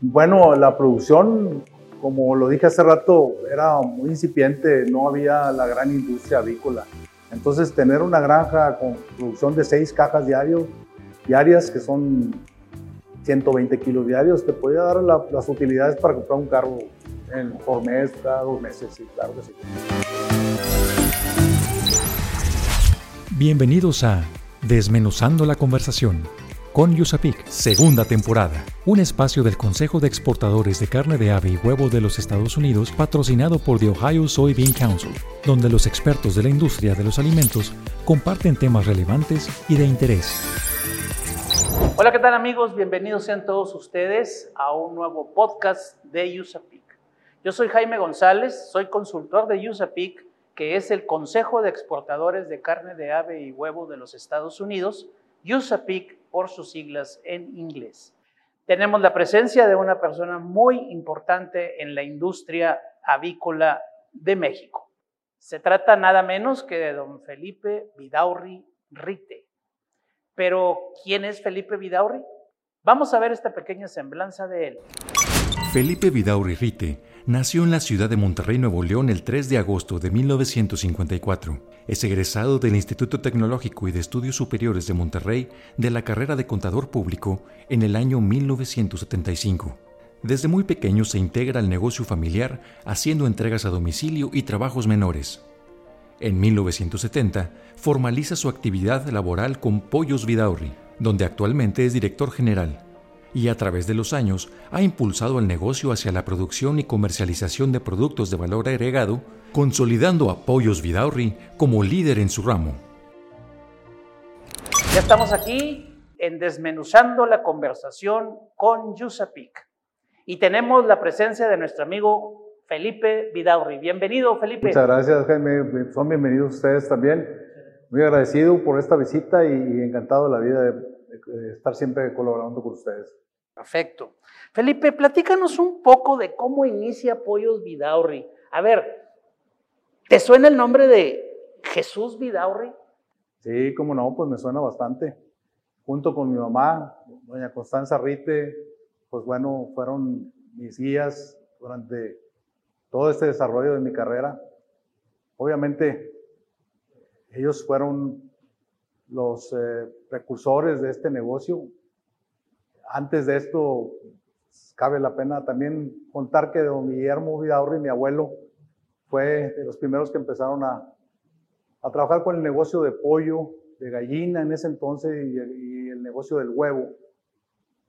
Bueno, la producción, como lo dije hace rato, era muy incipiente, no había la gran industria avícola. Entonces, tener una granja con producción de seis cajas diarios, diarias, que son 120 kilos diarios, te podía dar las utilidades para comprar un carro en, por mes, cada dos meses, sí, claro que sí. Bienvenidos a Desmenuzando la Conversación con Yusapik, segunda temporada, un espacio del Consejo de Exportadores de Carne de Ave y Huevo de los Estados Unidos patrocinado por The Ohio Soybean Council, donde los expertos de la industria de los alimentos comparten temas relevantes y de interés. Hola, ¿qué tal amigos? Bienvenidos sean todos ustedes a un nuevo podcast de USAPIC. Yo soy Jaime González, soy consultor de USAPIC, que es el Consejo de Exportadores de Carne de Ave y Huevo de los Estados Unidos, USAPIC por sus siglas en inglés. Tenemos la presencia de una persona muy importante en la industria avícola de México. Se trata nada menos que de don Felipe Vidaurri Rite. Pero, ¿quién es Felipe Vidaurri? Vamos a ver esta pequeña semblanza de él. Felipe Vidaurri Rite nació en la ciudad de Monterrey, Nuevo León, el 3 de agosto de 1954. Es egresado del Instituto Tecnológico y de Estudios Superiores de Monterrey de la carrera de Contador Público en el año 1975. Desde muy pequeño se integra al negocio familiar haciendo entregas a domicilio y trabajos menores. En 1970 formaliza su actividad laboral con Pollos Vidaurri, donde actualmente es director general y a través de los años ha impulsado el negocio hacia la producción y comercialización de productos de valor agregado, consolidando a Pollos Vidaurri como líder en su ramo. Ya estamos aquí en Desmenuzando la conversación con Yusapik y tenemos la presencia de nuestro amigo Felipe Vidaurri. Bienvenido, Felipe. Muchas gracias, Jaime. Son bienvenidos ustedes también. Muy agradecido por esta visita y encantado de la vida de estar siempre colaborando con ustedes. Perfecto. Felipe, platícanos un poco de cómo inicia Pollos Vidaurri. A ver, ¿te suena el nombre de Jesús Vidaurri? Sí, cómo no, pues me suena bastante. Junto con mi mamá, doña Constanza Rite, pues bueno, fueron mis guías durante todo este desarrollo de mi carrera. Obviamente, ellos fueron los eh, precursores de este negocio. Antes de esto, cabe la pena también contar que don Guillermo Vidaurri, mi abuelo, fue de los primeros que empezaron a, a trabajar con el negocio de pollo, de gallina en ese entonces y, el negocio del huevo.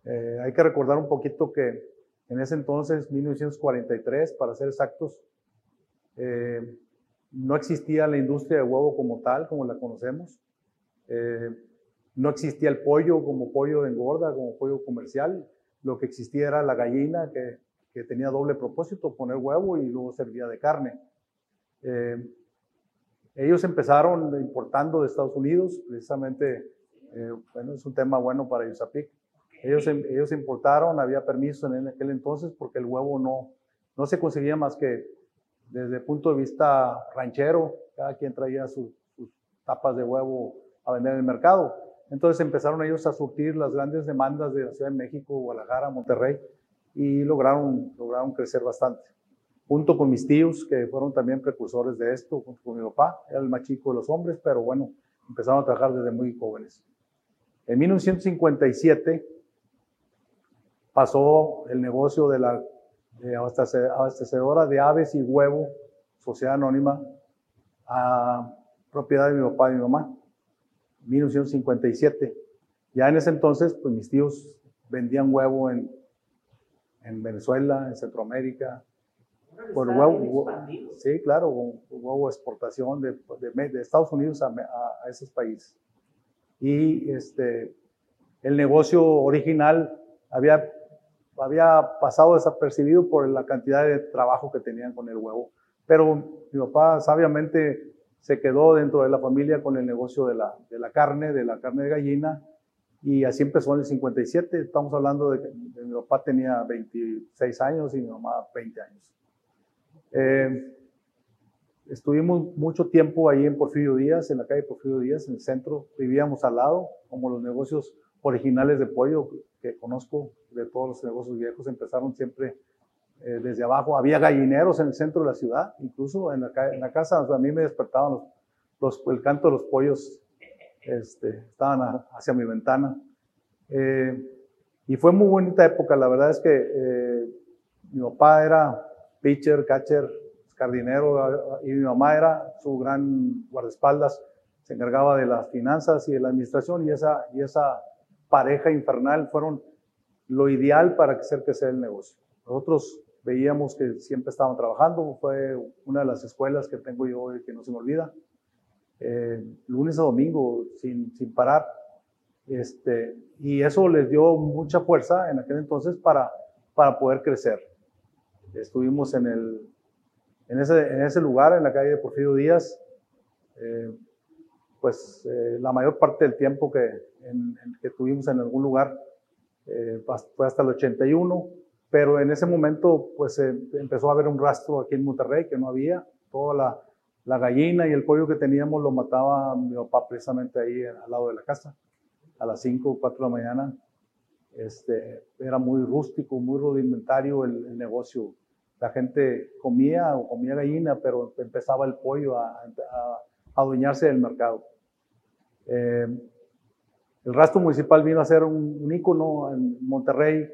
Eh, hay que recordar un poquito que en ese entonces, 1943, para ser exactos, eh, no existía la industria de huevo como tal, como la conocemos. Eh, no existía el pollo como pollo de engorda, como pollo comercial. Lo que existía era la gallina que, que tenía doble propósito, poner huevo y luego servía de carne. Eh, ellos empezaron importando de Estados Unidos, precisamente, eh, bueno, es un tema bueno para Yusapic. Ellos, ellos importaron, había permiso en aquel entonces porque el huevo no, no se conseguía más que desde el punto de vista ranchero, cada quien traía sus tapas de huevo a vender en el mercado. Entonces empezaron ellos a surtir las grandes demandas de la Ciudad de México, Guadalajara, Monterrey y lograron, lograron crecer bastante. Junto con mis tíos, que fueron también precursores de esto, junto con mi papá, era el más chico de los hombres, pero bueno, empezaron a trabajar desde muy jóvenes. En 1957 pasó el negocio de la abastecedora de aves y huevo, sociedad anónima, a propiedad de mi papá y mi mamá. 1957. Ya en ese entonces, pues mis tíos vendían huevo en, en Venezuela, en Centroamérica. Por huevo, sí, claro, huevo exportación de, de, Estados Unidos a, a, esos países. Y este, el negocio original había, había pasado desapercibido por la cantidad de trabajo que tenían con el huevo. Pero mi papá sabiamente se quedó dentro de la familia con el negocio de la, de la carne, de la carne de gallina, y así empezó en el 57. Estamos hablando de que mi papá tenía 26 años y mi mamá 20 años. Eh, estuvimos mucho tiempo ahí en Porfirio Díaz, en la calle Porfirio Díaz, en el centro. Vivíamos al lado, como los negocios originales de pollo. que conozco de todos los negocios viejos empezaron siempre eh, desde abajo. Había gallineros en el centro de la ciudad, incluso en la, en la casa. a mí me despertaban los, los, el canto de los pollos, este, estaban hacia mi ventana. Eh, y fue muy bonita época. La verdad es que eh, mi papá era pitcher, catcher, jardinero y mi mamá era su gran guardaespaldas. Se encargaba de las finanzas y de la administración y esa, y esa pareja infernal fueron lo ideal para hacer crecer el negocio. Nosotros veíamos que siempre estaban trabajando, fue una de las escuelas que tengo yo hoy que no se me olvida. Eh, lunes a domingo, sin, sin parar. Este, y eso les dio mucha fuerza en aquel entonces para, para poder crecer. Estuvimos en, el, en, ese, en ese lugar, en la calle de Porfirio Díaz, eh, pues eh, la mayor parte del tiempo que, en, que tuvimos en algún lugar eh, fue hasta el 81, pero en ese momento pues empezó a haber un rastro aquí en Monterrey que no había, toda la, la, gallina y el pollo que teníamos lo mataba mi papá precisamente ahí al lado de la casa, a las 5 o 4 de la mañana. Este, era muy rústico, muy rudimentario el, negocio. La gente comía o comía gallina, pero empezaba el pollo a, a adueñarse del mercado. Eh, el rastro municipal vino a ser un, un, ícono en Monterrey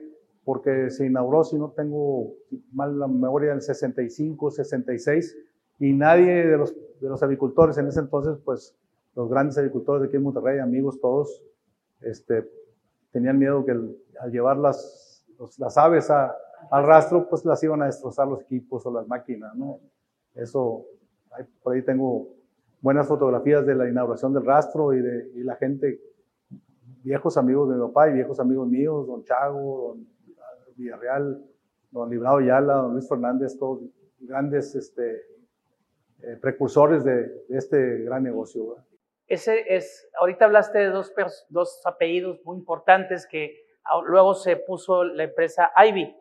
porque se inauguró, si no tengo mal la memoria, en 65, 66, y nadie de los, de los agricultores en ese entonces, pues los grandes agricultores de aquí en Monterrey, amigos todos, este, tenían miedo que al llevar las, las aves a, al rastro, pues las iban a destrozar los equipos o las máquinas, ¿no? Eso, por ahí tengo buenas fotografías de la inauguración del rastro y de y la gente, viejos amigos de mi papá y viejos amigos míos, don Chago, don Villarreal, don Librado Yala, don Luis Fernández, todos grandes este, eh, precursores de, de, este gran negocio. Ese es, ahorita hablaste de dos, dos apellidos muy importantes que luego se puso la empresa Ivy,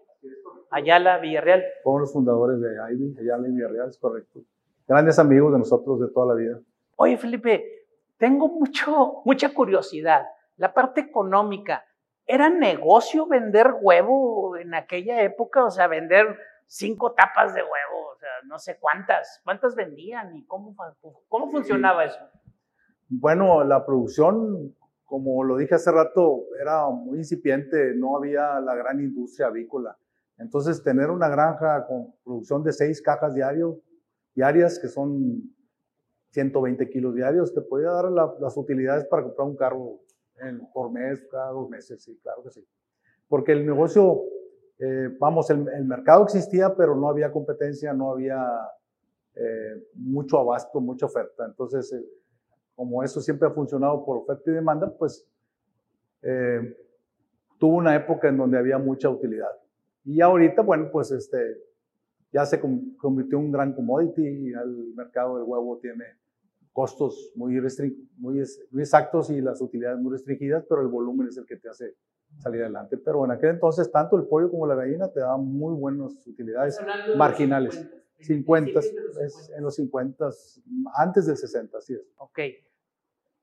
Ayala Villarreal. Fueron los fundadores de Ivy, Ayala y Villarreal, es correcto grandes amigos de nosotros de toda la vida. Oye, Felipe, tengo mucho, mucha curiosidad. La parte económica, ¿era negocio vender huevo en aquella época? O sea, vender cinco tapas de huevo, o sea, no sé cuántas, cuántas vendían y cómo, cómo funcionaba eso. Bueno, la producción, como lo dije hace rato, era muy incipiente, no había la gran industria avícola. Entonces, tener una granja con producción de seis cajas diario diarias, que son 120 kilos diarios, te podía dar las utilidades para comprar un carro en, por mes, cada dos meses, sí, claro que sí. Porque el negocio, eh, vamos, el, mercado existía, pero no había competencia, no había eh, mucho abasto, mucha oferta. Entonces, eh, como eso siempre ha funcionado por oferta y demanda, pues tuvo una época en donde había mucha utilidad. Y ahorita, bueno, pues este, ya se convirtió en un gran commodity y el mercado del huevo tiene costos muy, muy, muy, exactos y las utilidades muy restringidas, pero el volumen es el que te hace salir adelante. Pero en aquel entonces, tanto el pollo como la gallina te daban muy buenas utilidades marginales. 50, en los 50, antes del 60, así es. Ok.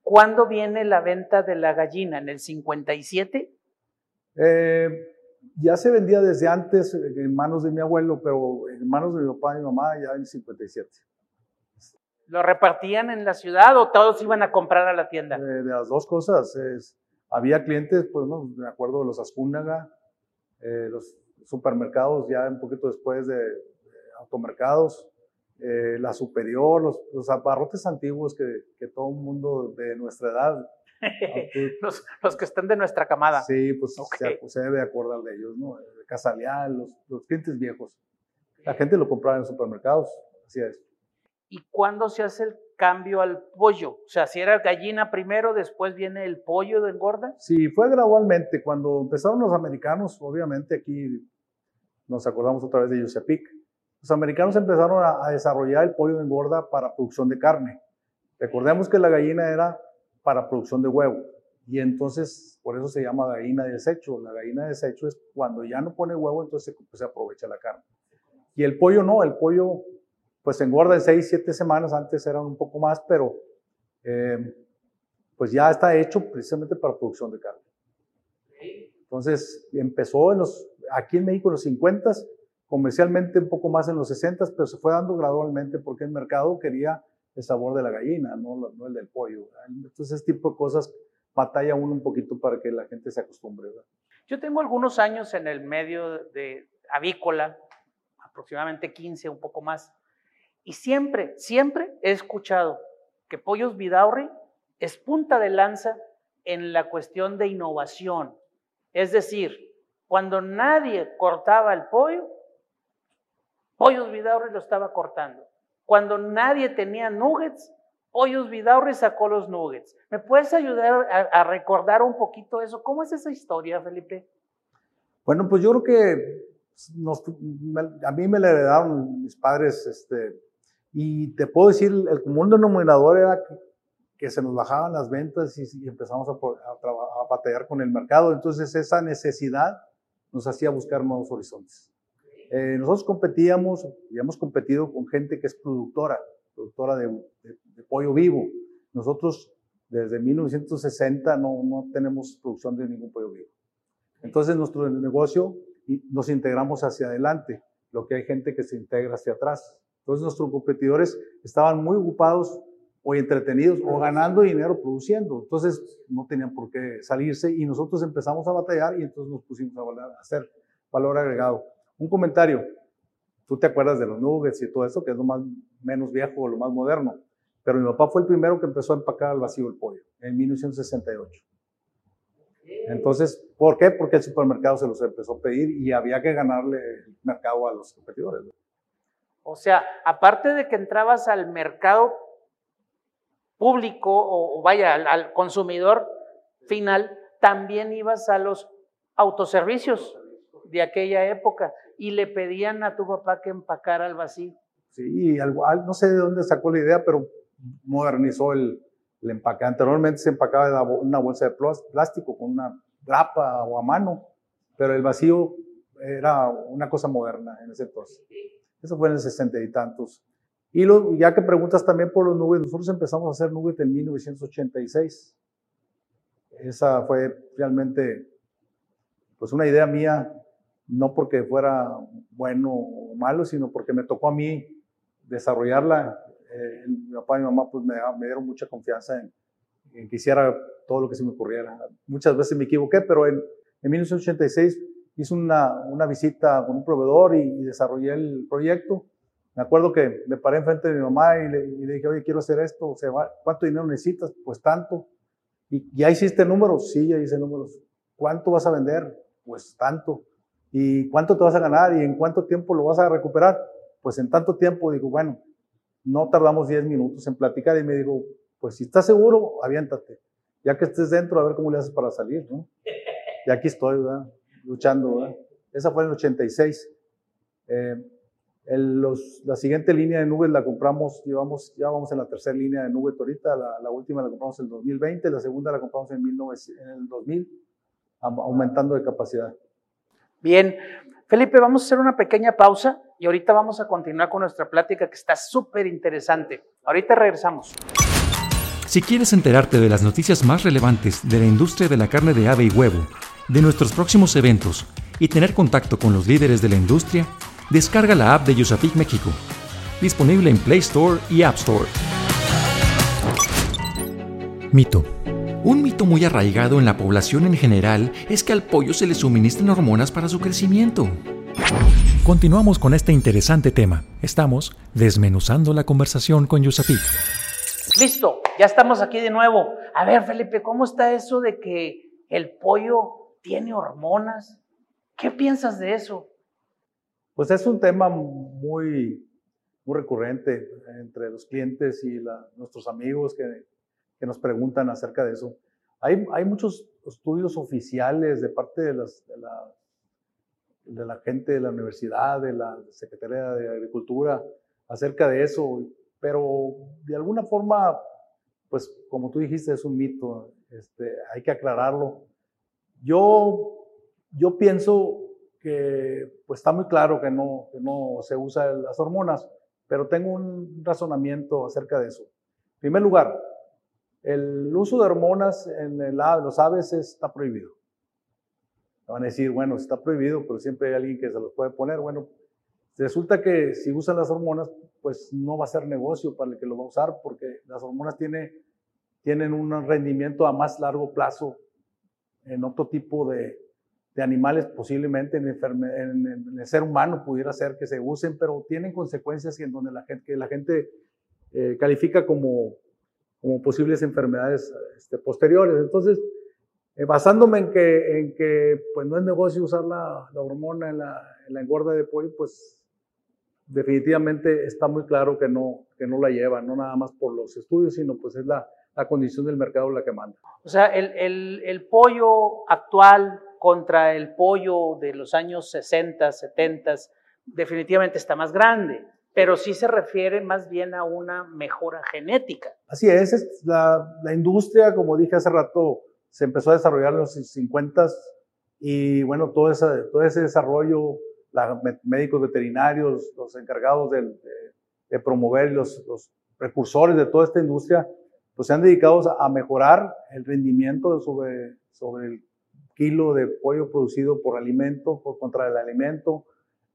¿Cuándo viene la venta de la gallina? ¿En el 57? Eh, ya se vendía desde antes en manos de mi abuelo, pero en manos de mi papá y mi mamá ya en 57. ¿Lo repartían en la ciudad o todos iban a comprar a la tienda? Eh, de las dos cosas. Es, había clientes, pues no, me acuerdo de los Azcúnaga, eh, los supermercados ya un poquito después de, automercados, eh, la Superior, los, los abarrotes antiguos que, que todo el mundo de nuestra edad los, los, que están de nuestra camada. Sí, pues se, debe acordar de ellos, ¿no? Casaleal, los, los clientes viejos. La gente lo compraba en los supermercados, así es. ¿Y cuándo se hace el cambio al pollo? O sea, si era gallina primero, después viene el pollo de engorda. Sí, fue gradualmente. Cuando empezaron los americanos, obviamente aquí nos acordamos otra vez de Yusapic. Los americanos empezaron a, a desarrollar el pollo de engorda para producción de carne. Recordemos que la gallina era para producción de huevo. Y entonces, por eso se llama gallina de desecho. La gallina de desecho es cuando ya no pone huevo, entonces se, aprovecha la carne. Y el pollo no, el pollo pues engorda en 6, 7 semanas, antes eran un poco más, pero eh, pues ya está hecho precisamente para producción de carne. Entonces empezó en los, aquí en México en los 50, comercialmente un poco más en los 60, pero se fue dando gradualmente porque el mercado quería el sabor de la gallina, no, no el del pollo. Entonces ese tipo de cosas batalla uno un poquito para que la gente se acostumbre. Yo tengo algunos años en el medio de avícola, aproximadamente 15, un poco más, y siempre, siempre he escuchado que Pollos Vidaurri es punta de lanza en la cuestión de innovación. Es decir, cuando nadie cortaba el pollo, Pollos Vidaurri lo estaba cortando. Cuando nadie tenía nuggets, Pollos Vidaurri sacó los nuggets. ¿Me puedes ayudar a, recordar un poquito eso? ¿Cómo es esa historia, Felipe? Bueno, pues yo creo que a mí me la heredaron mis padres, este, y te puedo decir, el común denominador era que, se nos bajaban las ventas y, empezamos a, a, a, batallar con el mercado. Entonces esa necesidad nos hacía buscar nuevos horizontes. Eh, nosotros competíamos y hemos competido con gente que es productora, productora de, pollo vivo. Nosotros desde 1960 no, no tenemos producción de ningún pollo vivo. Entonces nuestro negocio nos integramos hacia adelante, lo que hay gente que se integra hacia atrás. Entonces nuestros competidores estaban muy ocupados o entretenidos o ganando dinero produciendo. Entonces no tenían por qué salirse y nosotros empezamos a batallar y entonces nos pusimos a hacer valor agregado. Un comentario. Tú te acuerdas de los nuggets y todo eso, que es lo más menos viejo o lo más moderno. Pero mi papá fue el primero que empezó a empacar al vacío el pollo en 1968. Entonces, ¿por qué? Porque el supermercado se los empezó a pedir y había que ganarle el mercado a los competidores. O sea, aparte de que entrabas al mercado público o, vaya, al, consumidor final, también ibas a los autoservicios de aquella época y le pedían a tu papá que empacara al vacío. Sí, algo, no sé de dónde sacó la idea, pero modernizó el, el empaque. Anteriormente se empacaba una bolsa de plástico con una grapa o a mano, pero el vacío era una cosa moderna en ese entonces. Eso fue en el sesenta y tantos. Y lo, ya que preguntas también por los nubes, nosotros empezamos a hacer nubes en 1986. Esa fue realmente pues una idea mía, no porque fuera bueno o malo, sino porque me tocó a mí desarrollarla. Eh, mi papá y mi mamá pues me, me dieron mucha confianza en, en, que hiciera todo lo que se me ocurriera. Muchas veces me equivoqué, pero en, en 1986 hice una, una visita con un proveedor y, desarrollé el proyecto. Me acuerdo que me paré enfrente de mi mamá y le, dije, oye, quiero hacer esto, o sea, ¿cuánto dinero necesitas? Pues tanto. ¿Y ya hiciste números? Sí, ya hice números. ¿Cuánto vas a vender? Pues tanto. ¿Y cuánto te vas a ganar? ¿Y en cuánto tiempo lo vas a recuperar? Pues en tanto tiempo, digo, bueno, no tardamos 10 minutos en platicar y me dijo, pues si estás seguro, aviéntate. Ya que estés dentro, a ver cómo le haces para salir, ¿no? Y aquí estoy, ¿verdad? Luchando. ¿verdad? Esa fue en el 86. Eh, los, la siguiente línea de nubes la compramos, llevamos, ya vamos en la tercera línea de nubes ahorita, la, la, última la compramos en el 2020, la segunda la compramos en, 19, en el 2000, aumentando de capacidad. Bien, Felipe, vamos a hacer una pequeña pausa y ahorita vamos a continuar con nuestra plática que está súper interesante. Ahorita regresamos. Si quieres enterarte de las noticias más relevantes de la industria de la carne de ave y huevo, de nuestros próximos eventos y tener contacto con los líderes de la industria, descarga la app de Yusapic México, disponible en Play Store y App Store. Mito. Un mito muy arraigado en la población en general es que al pollo se le suministran hormonas para su crecimiento. Continuamos con este interesante tema. Estamos desmenuzando la conversación con Yusapic. Listo, ya estamos aquí de nuevo. A ver, Felipe, ¿cómo está eso de que el pollo tiene hormonas. ¿Qué piensas de eso? Pues es un tema muy, muy recurrente entre los clientes y nuestros amigos que, que, nos preguntan acerca de eso. Hay, hay muchos estudios oficiales de parte de, las, la, de la gente de la universidad, de la Secretaría de Agricultura, acerca de eso, pero de alguna forma, pues como tú dijiste, es un mito, este, hay que aclararlo yo, yo pienso que pues está muy claro que no, que no se usa las hormonas, pero tengo un razonamiento acerca de eso. En primer lugar, el uso de hormonas en el, los aves está prohibido. van a decir, bueno, está prohibido, pero siempre hay alguien que se los puede poner. Bueno, resulta que si usan las hormonas, pues no va a ser negocio para el que lo va a usar, porque las hormonas tiene, tienen un rendimiento a más largo plazo en otro tipo de, de animales, posiblemente en, el ser humano pudiera ser que se usen, pero tienen consecuencias en donde la gente, que la gente eh, califica como, como posibles enfermedades este, posteriores. Entonces, eh, basándome en que, en que pues no es negocio usar la, la hormona en la, en la, engorda de pollo, pues definitivamente está muy claro que no, que no la lleva, no nada más por los estudios, sino pues es la, la condición del mercado la que manda. O sea, el, el, el pollo actual contra el pollo de los años 60, 70, definitivamente está más grande, pero sí se refiere más bien a una mejora genética. Así es, la, la industria, como dije hace rato, se empezó a desarrollar en los 50 y bueno, todo ese, todo ese desarrollo, los médicos veterinarios, los encargados de, de, promover los, los, precursores de toda esta industria, pues se han dedicado a mejorar el rendimiento sobre, sobre el kilo de pollo producido por alimento, por contra el alimento,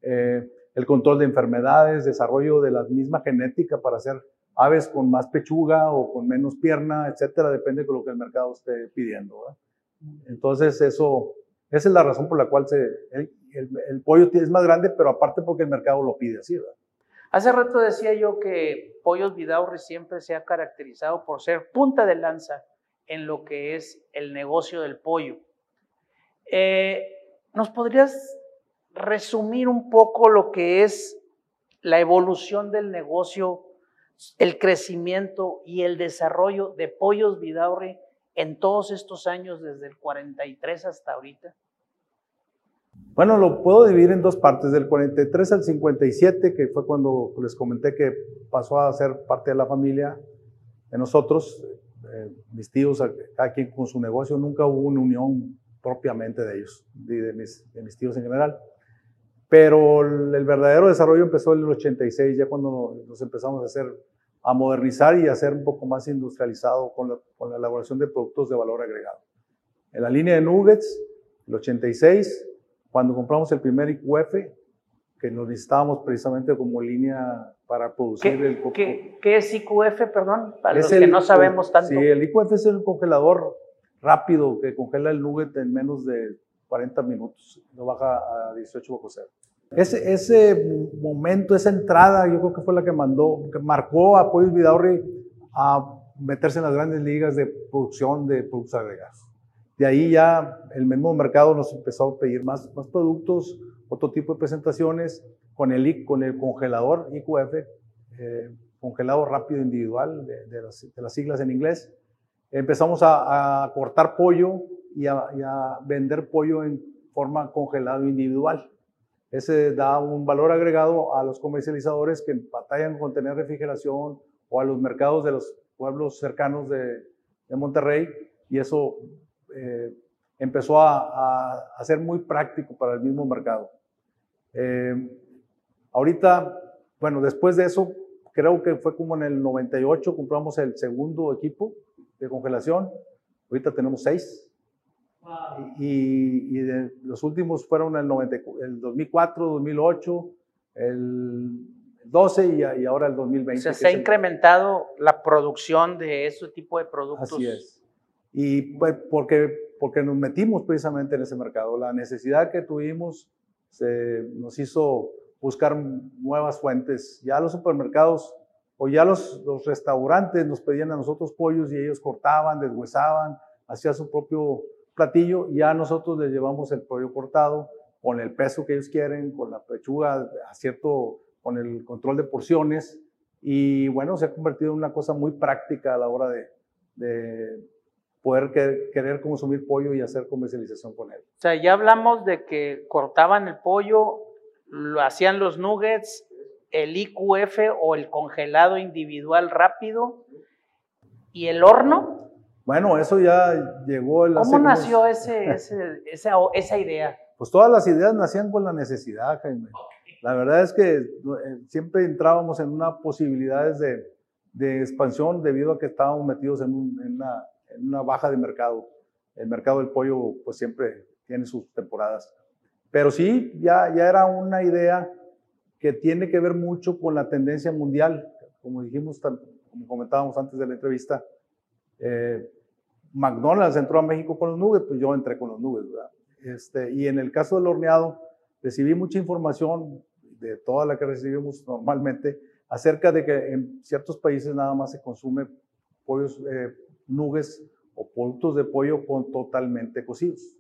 eh, el control de enfermedades, desarrollo de la misma genética para hacer aves con más pechuga o con menos pierna, etcétera, depende de lo que el mercado esté pidiendo. Entonces, eso, esa es la razón por la cual el, pollo es más grande, pero aparte porque el mercado lo pide así. Hace rato decía yo que Pollos Vidaurri siempre se ha caracterizado por ser punta de lanza en lo que es el negocio del pollo. Eh, ¿Nos podrías resumir un poco lo que es la evolución del negocio, el crecimiento y el desarrollo de Pollos Vidaurri en todos estos años, desde el 43 hasta ahorita? Bueno, lo puedo dividir en dos partes, del 43 al 57, que fue cuando les comenté que pasó a ser parte de la familia de nosotros, eh, mis tíos, cada quien con su negocio, nunca hubo una unión propiamente de ellos, de, mis, de mis, tíos en general. Pero el, verdadero desarrollo empezó en el 86, ya cuando nos empezamos a hacer, a modernizar y a ser un poco más industrializado con la, con la elaboración de productos de valor agregado. En la línea de Nuggets, el 86, cuando compramos el primer IQF, que lo necesitábamos precisamente como línea para producir ¿Qué, el coco. ¿qué, ¿Qué, es IQF, perdón? Para los que no sabemos tanto. Sí, el IQF es el congelador rápido que congela el nugget en menos de 40 minutos. Lo baja a 18 bajo cero. Ese, ese momento, esa entrada, yo creo que fue la que mandó, que marcó a Pollos Vidaurri a meterse en las grandes ligas de producción de productos agregados. De ahí ya el mismo mercado nos empezó a pedir más, más productos, otro tipo de presentaciones con el, con el congelador IQF, eh, congelado rápido individual, de, las, siglas en inglés. Empezamos a, cortar pollo y a, y a, vender pollo en forma congelado individual. Ese da un valor agregado a los comercializadores que batallan con tener refrigeración o a los mercados de los pueblos cercanos de, de Monterrey y eso eh, empezó a, a, ser muy práctico para el mismo mercado. Eh, ahorita, bueno, después de eso, creo que fue como en el 98, compramos el segundo equipo de congelación. Ahorita tenemos seis. Y, y de, los últimos fueron el, 90, el 2004, 2008, el 12 y, y, ahora el 2020. O sea, se ha incrementado la producción de ese tipo de productos. Así es. Y pues, porque, porque nos metimos precisamente en ese mercado. La necesidad que tuvimos se nos hizo buscar nuevas fuentes. Ya los supermercados o ya los, los restaurantes nos pedían a nosotros pollos y ellos cortaban, deshuesaban, hacían su propio platillo. Ya nosotros les llevamos el pollo cortado con el peso que ellos quieren, con la pechuga, a cierto, con el control de porciones. Y bueno, se ha convertido en una cosa muy práctica a la hora de, de poder que, querer consumir pollo y hacer comercialización con él. O sea, ya hablamos de que cortaban el pollo, lo hacían los nuggets, el IQF o el congelado individual rápido y el horno. Bueno, eso ya llegó. ¿Cómo nació ese, ese, esa, esa idea? Pues todas las ideas nacían con la necesidad, Jaime. La verdad es que eh, siempre entrábamos en una posibilidades de, de expansión debido a que estábamos metidos en, un, en una una baja de mercado. El mercado del pollo, pues siempre tiene sus temporadas. Pero sí, ya, ya era una idea que tiene que ver mucho con la tendencia mundial. Como dijimos, como comentábamos antes de la entrevista, eh, McDonald's entró a México con los nubes, pues yo entré con los nubes, ¿verdad? Este, y en el caso del horneado, recibí mucha información de toda la que recibimos normalmente acerca de que en ciertos países nada más se consume pollos, eh, nubes o productos de pollo con totalmente cocidos.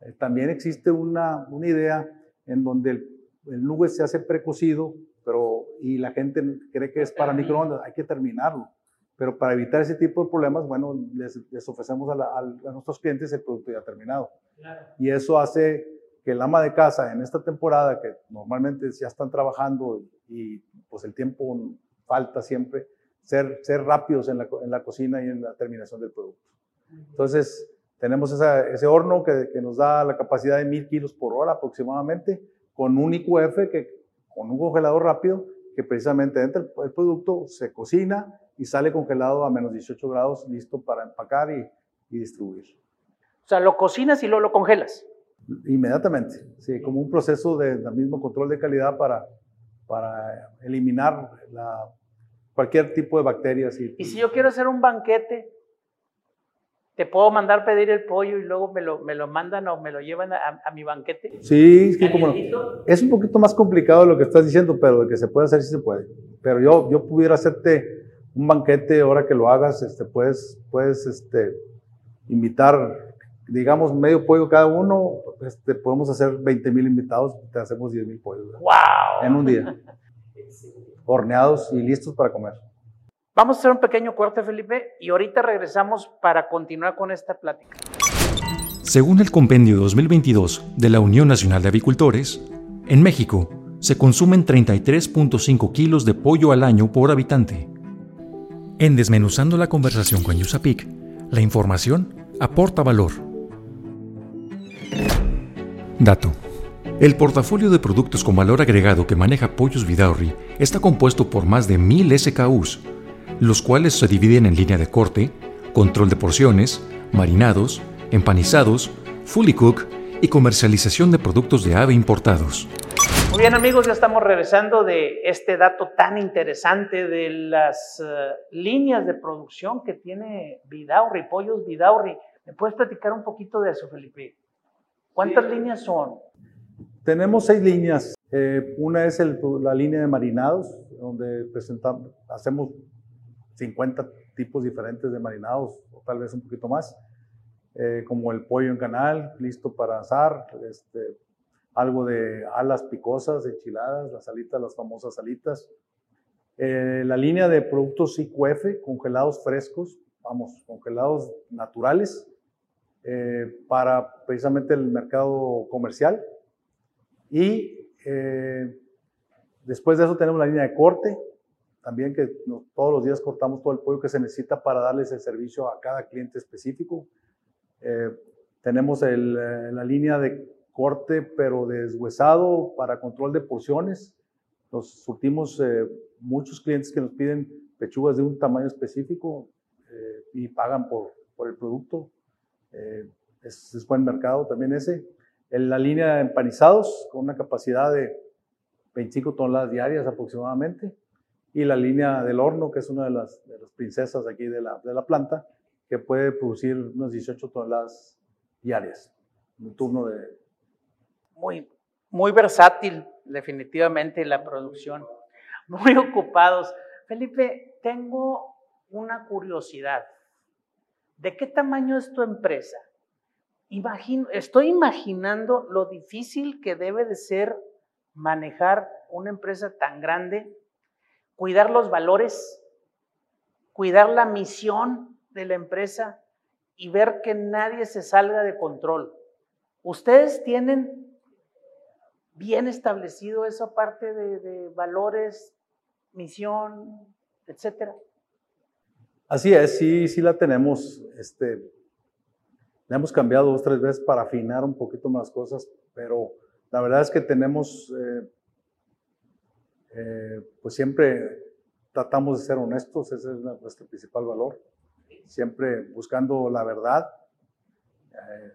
Eh, también existe una, una, idea en donde el, el nube se hace precocido, pero y la gente cree que es para microondas, hay que terminarlo. Pero para evitar ese tipo de problemas, bueno, les, les ofrecemos a, a, nuestros clientes el producto ya terminado. Y eso hace que el ama de casa en esta temporada, que normalmente ya están trabajando y, pues el tiempo falta siempre, ser, ser rápidos en la, en la, cocina y en la terminación del producto. Entonces, tenemos esa, ese horno que, que, nos da la capacidad de mil kilos por hora aproximadamente, con un IQF, que, con un congelador rápido, que precisamente entra el, el producto, se cocina y sale congelado a menos 18 grados, listo para empacar y, y distribuir. O sea, lo cocinas y luego lo congelas. Inmediatamente, sí, como un proceso de, de mismo control de calidad para, para eliminar la, cualquier tipo de bacterias. Y, y si yo quiero hacer un banquete, ¿te puedo mandar pedir el pollo y luego me lo, me lo mandan o me lo llevan a, a mi banquete? Sí, es, que como, es un poquito más complicado lo que estás diciendo, pero de que se puede hacer, sí se puede. Pero yo, yo pudiera hacerte un banquete, ahora que lo hagas, este, puedes, puedes este, invitar digamos, medio pollo cada uno, este, podemos hacer 20 mil invitados, te hacemos 10 mil pollos. ¡Wow! En un día. Horneados y listos para comer. Vamos a hacer un pequeño corte, Felipe, y ahorita regresamos para continuar con esta plática. Según el Compendio 2022 de la Unión Nacional de Avicultores, en México se consumen 33.5 kilos de pollo al año por habitante. En Desmenuzando la conversación con Yusapik, la información aporta valor Dato. El portafolio de productos con valor agregado que maneja Pollos Vidaurri está compuesto por más de 1000 SKUs, los cuales se dividen en línea de corte, control de porciones, marinados, empanizados, fully cook y comercialización de productos de ave importados. Muy bien amigos, ya estamos regresando de este dato tan interesante de las uh, líneas de producción que tiene Vidaurri, Pollos Vidaurri. ¿Me puedes platicar un poquito de eso, Felipe? ¿Cuántas sí. líneas son? Tenemos seis líneas. Eh, una es el, la línea de marinados, donde presentamos, hacemos 50 tipos diferentes de marinados, o tal vez un poquito más, eh, como el pollo en canal, listo para asar, este, algo de alas picosas, enchiladas, las alitas, las famosas alitas. Eh, la línea de productos IQF, congelados frescos, vamos, congelados naturales, eh, para precisamente el mercado comercial. Y eh, después de eso tenemos la línea de corte, también que todos los días cortamos todo el pollo que se necesita para darles el servicio a cada cliente específico. Eh, tenemos el, la línea de corte, pero deshuesado para control de porciones. Nos surtimos eh, muchos clientes que nos piden pechugas de un tamaño específico eh, y pagan por, por el producto. Eh, es, buen mercado también ese. En la línea de empanizados, con una capacidad de 25 toneladas diarias aproximadamente. Y la línea del horno, que es una de las, de las princesas aquí de la, de la planta, que puede producir unas 18 toneladas diarias. Un turno de... Muy, muy versátil, definitivamente, la producción. Muy ocupados. Felipe, tengo una curiosidad. ¿De qué tamaño es tu empresa? Imagino, estoy imaginando lo difícil que debe de ser manejar una empresa tan grande, cuidar los valores, cuidar la misión de la empresa y ver que nadie se salga de control. ¿Ustedes tienen bien establecido esa parte de, valores, misión, etcétera? Así es, sí, sí la tenemos. Este, la hemos cambiado dos, tres veces para afinar un poquito más cosas, pero la verdad es que tenemos, eh, eh, pues siempre tratamos de ser honestos, ese es nuestro principal valor. Siempre buscando la verdad. Eh,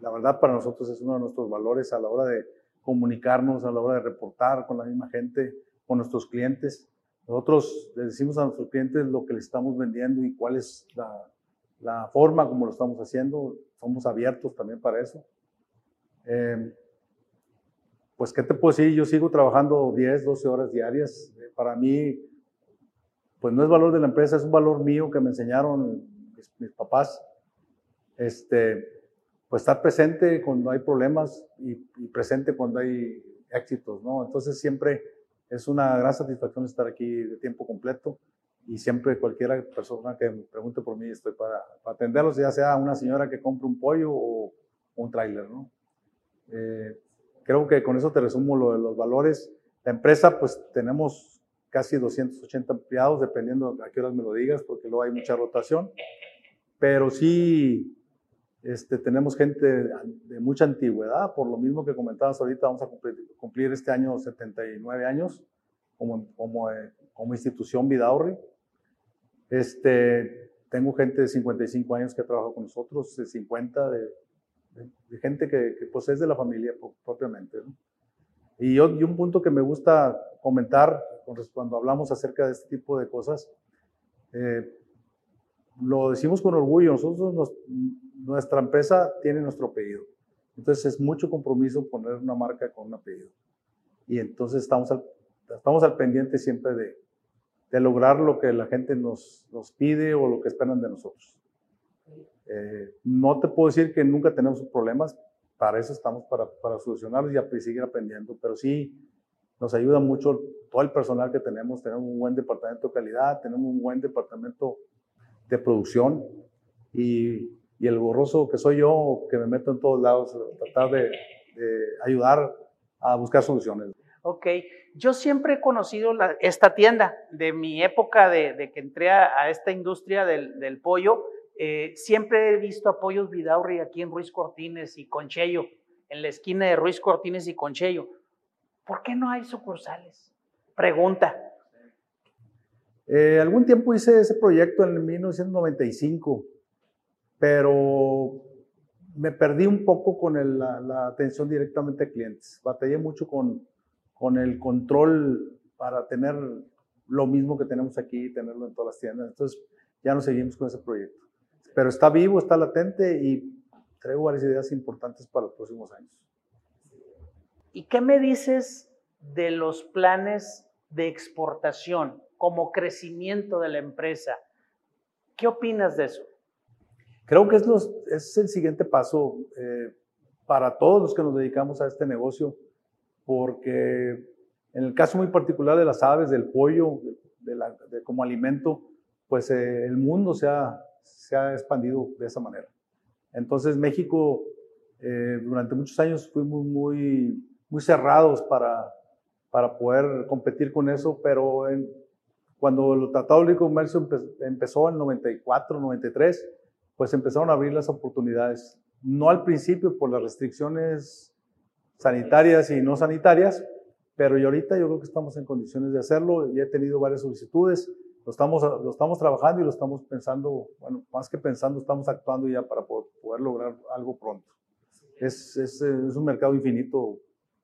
la verdad para nosotros es uno de nuestros valores a la hora de comunicarnos, a la hora de reportar con la misma gente, con nuestros clientes. Nosotros les decimos a nuestros clientes lo que les estamos vendiendo y cuál es la, la forma como lo estamos haciendo. Somos abiertos también para eso. Eh, pues, ¿qué te puedo decir? Yo sigo trabajando 10, 12 horas diarias. Eh, para mí, pues no es valor de la empresa, es un valor mío que me enseñaron mis, papás. Este, pues estar presente cuando hay problemas y, presente cuando hay éxitos, ¿no? Entonces siempre es una gran satisfacción estar aquí de tiempo completo y siempre cualquier persona que me pregunte por mí estoy para, atenderlos, ya sea una señora que compre un pollo o un tráiler, ¿no? Eh, creo que con eso te resumo lo de los valores. La empresa, pues tenemos casi 280 empleados, dependiendo a qué horas me lo digas, porque luego hay mucha rotación. Pero sí, este, tenemos gente de, mucha antigüedad, por lo mismo que comentabas ahorita, vamos a cumplir, este año 79 años como, como, eh, como institución Vidaurri. Este, tengo gente de 55 años que ha trabajado con nosotros, de 50, de, de, gente que, que, pues es de la familia propiamente. Y, yo, y un punto que me gusta comentar cuando hablamos acerca de este tipo de cosas, eh, lo decimos con orgullo, nosotros nos, nuestra empresa tiene nuestro apellido. Entonces es mucho compromiso poner una marca con un apellido. Y entonces estamos al, estamos al pendiente siempre de, de lograr lo que la gente nos, nos, pide o lo que esperan de nosotros. Eh, no te puedo decir que nunca tenemos problemas, para eso estamos, para, para solucionarlos y seguir aprendiendo, pero sí nos ayuda mucho todo el personal que tenemos, tenemos un buen departamento de calidad, tenemos un buen departamento de producción y y el borroso que soy yo, que me meto en todos lados, tratar de, ayudar a buscar soluciones. Ok, yo siempre he conocido esta tienda de mi época de, que entré a, esta industria del, pollo. Eh, siempre he visto apoyos Vidaurri aquí en Ruiz Cortines y Conchello, en la esquina de Ruiz Cortines y Conchello. ¿Por qué no hay sucursales? Pregunta. Eh, algún tiempo hice ese proyecto en 1995 pero me perdí un poco con la, atención directamente a clientes. Batallé mucho con, con el control para tener lo mismo que tenemos aquí, tenerlo en todas las tiendas. Entonces ya no seguimos con ese proyecto. Pero está vivo, está latente y traigo varias ideas importantes para los próximos años. ¿Y qué me dices de los planes de exportación como crecimiento de la empresa? ¿Qué opinas de eso? Creo que es, los, es el siguiente paso eh, para todos los que nos dedicamos a este negocio, porque en el caso muy particular de las aves, del pollo, de, la, de como alimento, pues eh, el mundo se ha, se ha expandido de esa manera. Entonces México eh, durante muchos años fuimos muy, muy cerrados para, para poder competir con eso, pero en, cuando el Tratado de Comercio empezó en 94, 93, pues empezaron a abrir las oportunidades. No al principio por las restricciones sanitarias y no sanitarias, pero y ahorita yo creo que estamos en condiciones de hacerlo y he tenido varias solicitudes. Lo estamos, lo estamos trabajando y lo estamos pensando, bueno, más que pensando, estamos actuando ya para poder, lograr algo pronto. Es, es, es un mercado infinito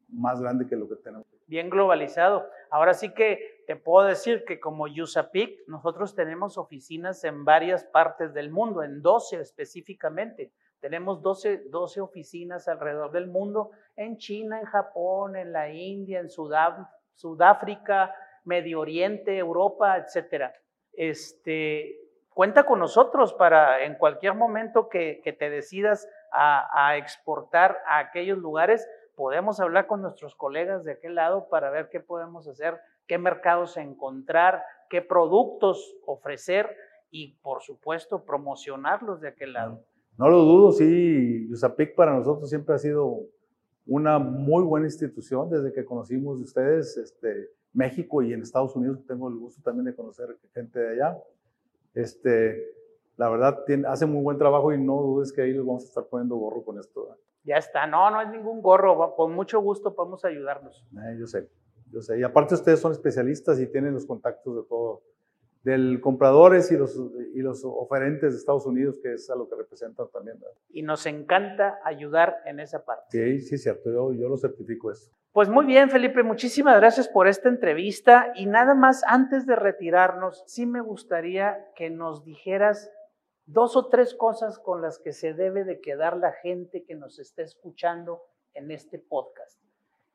más grande que lo que tenemos. Bien globalizado. Ahora sí que te puedo decir que como USAPIC, nosotros tenemos oficinas en varias partes del mundo, en 12 específicamente. Tenemos 12, 12 oficinas alrededor del mundo, en China, en Japón, en la India, en Sudáfrica, Medio Oriente, Europa, etc. Este, cuenta con nosotros para en cualquier momento que, te decidas a, a exportar a aquellos lugares, podemos hablar con nuestros colegas de aquel lado para ver qué podemos hacer, qué mercados encontrar, qué productos ofrecer y, por supuesto, promocionarlos de aquel lado. No lo dudo, sí, USAPIC para nosotros siempre ha sido una muy buena institución desde que conocimos de ustedes, este, México y en Estados Unidos, tengo el gusto también de conocer gente de allá. Este, la verdad, tiene, hace muy buen trabajo y no dudes que ahí les vamos a estar poniendo gorro con esto. Ya está, no, no es ningún gorro, con mucho gusto podemos ayudarnos. Eh, yo sé, yo sé. Y aparte ustedes son especialistas y tienen los contactos de todo, del compradores y los, y los oferentes de Estados Unidos, que es a lo que representan también. Y nos encanta ayudar en esa parte. Sí, sí, cierto, yo, yo lo certifico eso. Pues muy bien, Felipe, muchísimas gracias por esta entrevista. Y nada más, antes de retirarnos, sí me gustaría que nos dijeras dos o tres cosas con las que se debe de quedar la gente que nos está escuchando en este podcast.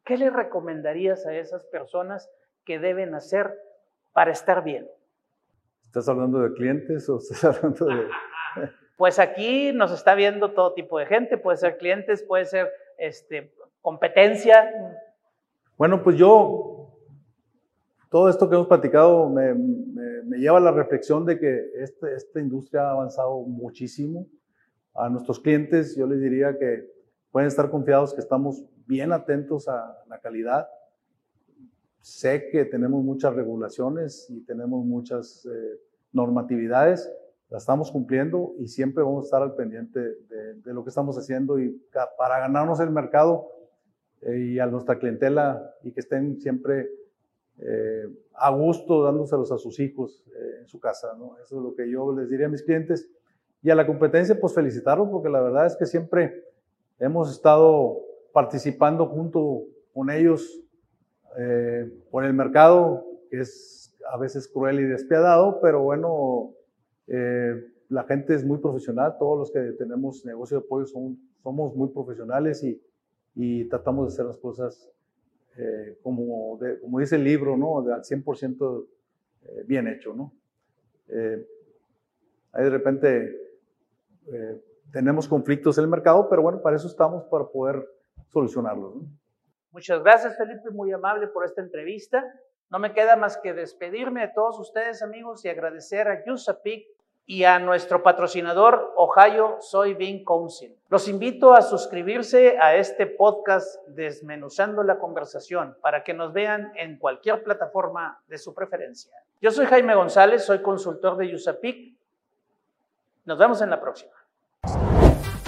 ¿Qué le recomendarías a esas personas que deben hacer para estar bien? ¿Estás hablando de clientes o estás hablando de...? Pues aquí nos está viendo todo tipo de gente, puede ser clientes, puede ser este, competencia. Bueno, pues yo, todo esto que hemos platicado me, me, lleva a la reflexión de que este, esta industria ha avanzado muchísimo. A nuestros clientes yo les diría que pueden estar confiados que estamos bien atentos a la calidad. Sé que tenemos muchas regulaciones y tenemos muchas eh, normatividades, las estamos cumpliendo y siempre vamos a estar al pendiente de, lo que estamos haciendo y para ganarnos el mercado eh, y a nuestra clientela y que estén siempre eh, a gusto dándoselos a sus hijos en su casa. ¿no? Eso es lo que yo les diría a mis clientes. Y a la competencia, pues felicitarlos porque la verdad es que siempre hemos estado participando junto con ellos eh, por el mercado, que es a veces cruel y despiadado, pero bueno, eh, la gente es muy profesional, todos los que tenemos negocio de pollo son, somos muy profesionales y, y tratamos de hacer las cosas eh, como, como dice el libro, ¿no? De al 100% bien hecho, ¿no? ahí de repente tenemos conflictos en el mercado, pero bueno, para eso estamos, para poder solucionarlos. Muchas gracias, Felipe, muy amable por esta entrevista. No me queda más que despedirme de todos ustedes, amigos, y agradecer a USAPIC y a nuestro patrocinador Ohio Soybean Council. Los invito a suscribirse a este podcast Desmenuzando la Conversación para que nos vean en cualquier plataforma de su preferencia. Yo soy Jaime González, soy consultor de USAPIC. Nos vemos en la próxima.